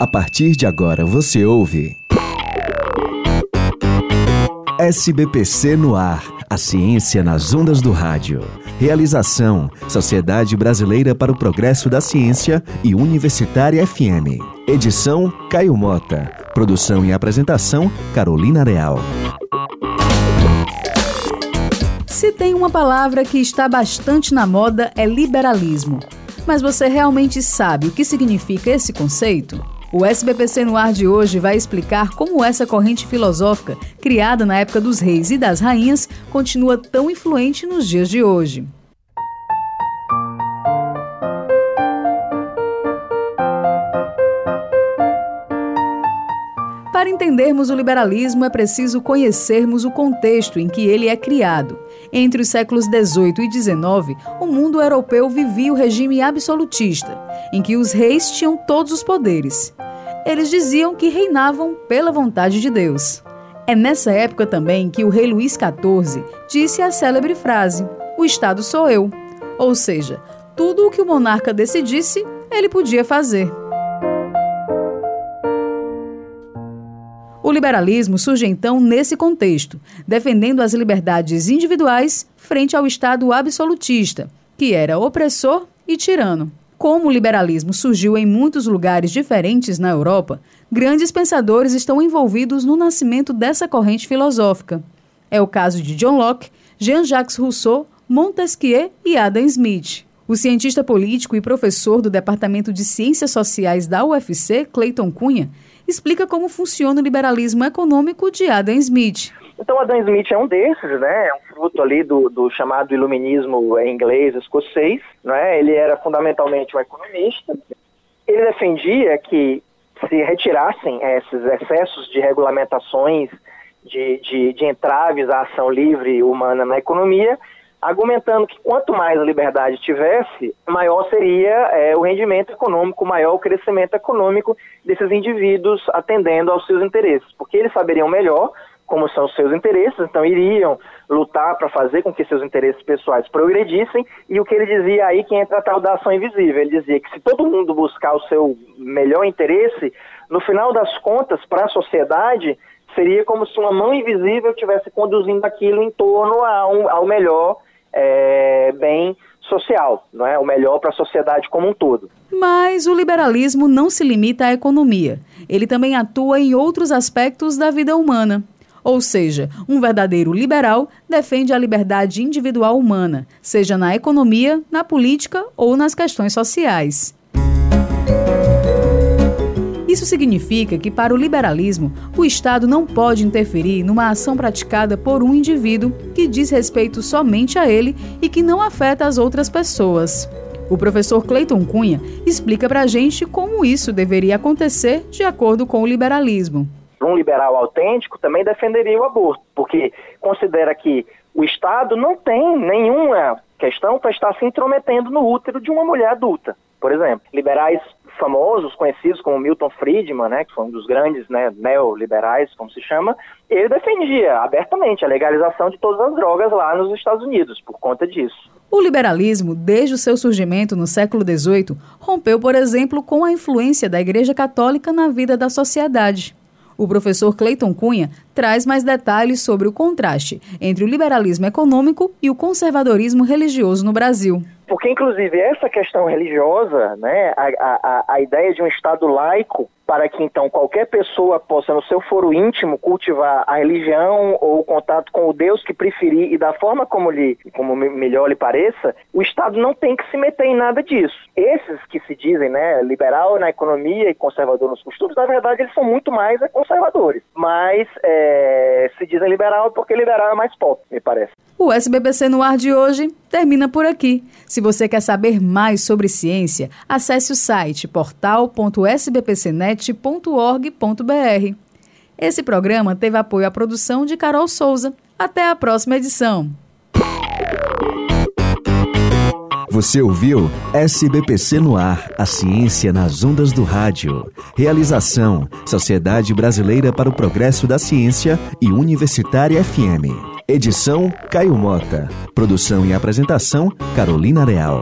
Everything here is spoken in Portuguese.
A partir de agora você ouve. SBPC no ar. A ciência nas ondas do rádio. Realização: Sociedade Brasileira para o Progresso da Ciência e Universitária FM. Edição: Caio Mota. Produção e apresentação: Carolina Real. Se tem uma palavra que está bastante na moda é liberalismo. Mas você realmente sabe o que significa esse conceito? O SBPC no ar de hoje vai explicar como essa corrente filosófica, criada na época dos reis e das rainhas, continua tão influente nos dias de hoje. Para entendermos o liberalismo, é preciso conhecermos o contexto em que ele é criado. Entre os séculos XVIII e XIX, o mundo europeu vivia o regime absolutista, em que os reis tinham todos os poderes. Eles diziam que reinavam pela vontade de Deus. É nessa época também que o rei Luís XIV disse a célebre frase: O Estado sou eu. Ou seja, tudo o que o monarca decidisse, ele podia fazer. O liberalismo surge então nesse contexto, defendendo as liberdades individuais frente ao Estado absolutista, que era opressor e tirano. Como o liberalismo surgiu em muitos lugares diferentes na Europa, grandes pensadores estão envolvidos no nascimento dessa corrente filosófica. É o caso de John Locke, Jean-Jacques Rousseau, Montesquieu e Adam Smith. O cientista político e professor do Departamento de Ciências Sociais da UFC, Clayton Cunha, explica como funciona o liberalismo econômico de Adam Smith. Então, Adam Smith é um desses, né? É um fruto ali do, do chamado iluminismo inglês escocês, né? Ele era fundamentalmente um economista. Ele defendia que se retirassem esses excessos de regulamentações, de, de, de entraves à ação livre humana na economia, argumentando que quanto mais liberdade tivesse, maior seria é, o rendimento econômico, maior o crescimento econômico desses indivíduos atendendo aos seus interesses, porque eles saberiam melhor como são os seus interesses, então iriam lutar para fazer com que seus interesses pessoais progredissem, e o que ele dizia aí que entra a tal da ação invisível, ele dizia que se todo mundo buscar o seu melhor interesse, no final das contas, para a sociedade, seria como se uma mão invisível estivesse conduzindo aquilo em torno ao, ao melhor é, bem social, não é? O melhor para a sociedade como um todo. Mas o liberalismo não se limita à economia. Ele também atua em outros aspectos da vida humana. Ou seja, um verdadeiro liberal defende a liberdade individual humana, seja na economia, na política ou nas questões sociais. Isso significa que, para o liberalismo, o Estado não pode interferir numa ação praticada por um indivíduo que diz respeito somente a ele e que não afeta as outras pessoas. O professor Clayton Cunha explica para a gente como isso deveria acontecer de acordo com o liberalismo um liberal autêntico também defenderia o aborto, porque considera que o Estado não tem nenhuma questão para estar se intrometendo no útero de uma mulher adulta, por exemplo. Liberais famosos, conhecidos como Milton Friedman, né, que foi um dos grandes né, neoliberais, como se chama, ele defendia abertamente a legalização de todas as drogas lá nos Estados Unidos, por conta disso. O liberalismo, desde o seu surgimento no século XVIII, rompeu, por exemplo, com a influência da Igreja Católica na vida da sociedade. O professor Clayton Cunha traz mais detalhes sobre o contraste entre o liberalismo econômico e o conservadorismo religioso no Brasil. Porque, inclusive, essa questão religiosa, né, a, a, a ideia de um Estado laico, para que então qualquer pessoa possa, no seu foro íntimo, cultivar a religião ou o contato com o Deus que preferir e da forma como, lhe, como melhor lhe pareça, o Estado não tem que se meter em nada disso. Esses que se dizem né, liberal na economia e conservador nos costumes, na verdade eles são muito mais é, conservadores. Mas é, se dizem liberal porque liberal é mais pop, me parece. O SBBC no ar de hoje termina por aqui. Se você quer saber mais sobre ciência, acesse o site portal.sbpcnet.org.br. Esse programa teve apoio à produção de Carol Souza. Até a próxima edição. Você ouviu SBPC no ar, a ciência nas ondas do rádio. Realização: Sociedade Brasileira para o Progresso da Ciência e Universitária FM. Edição Caio Mota. Produção e apresentação Carolina Real.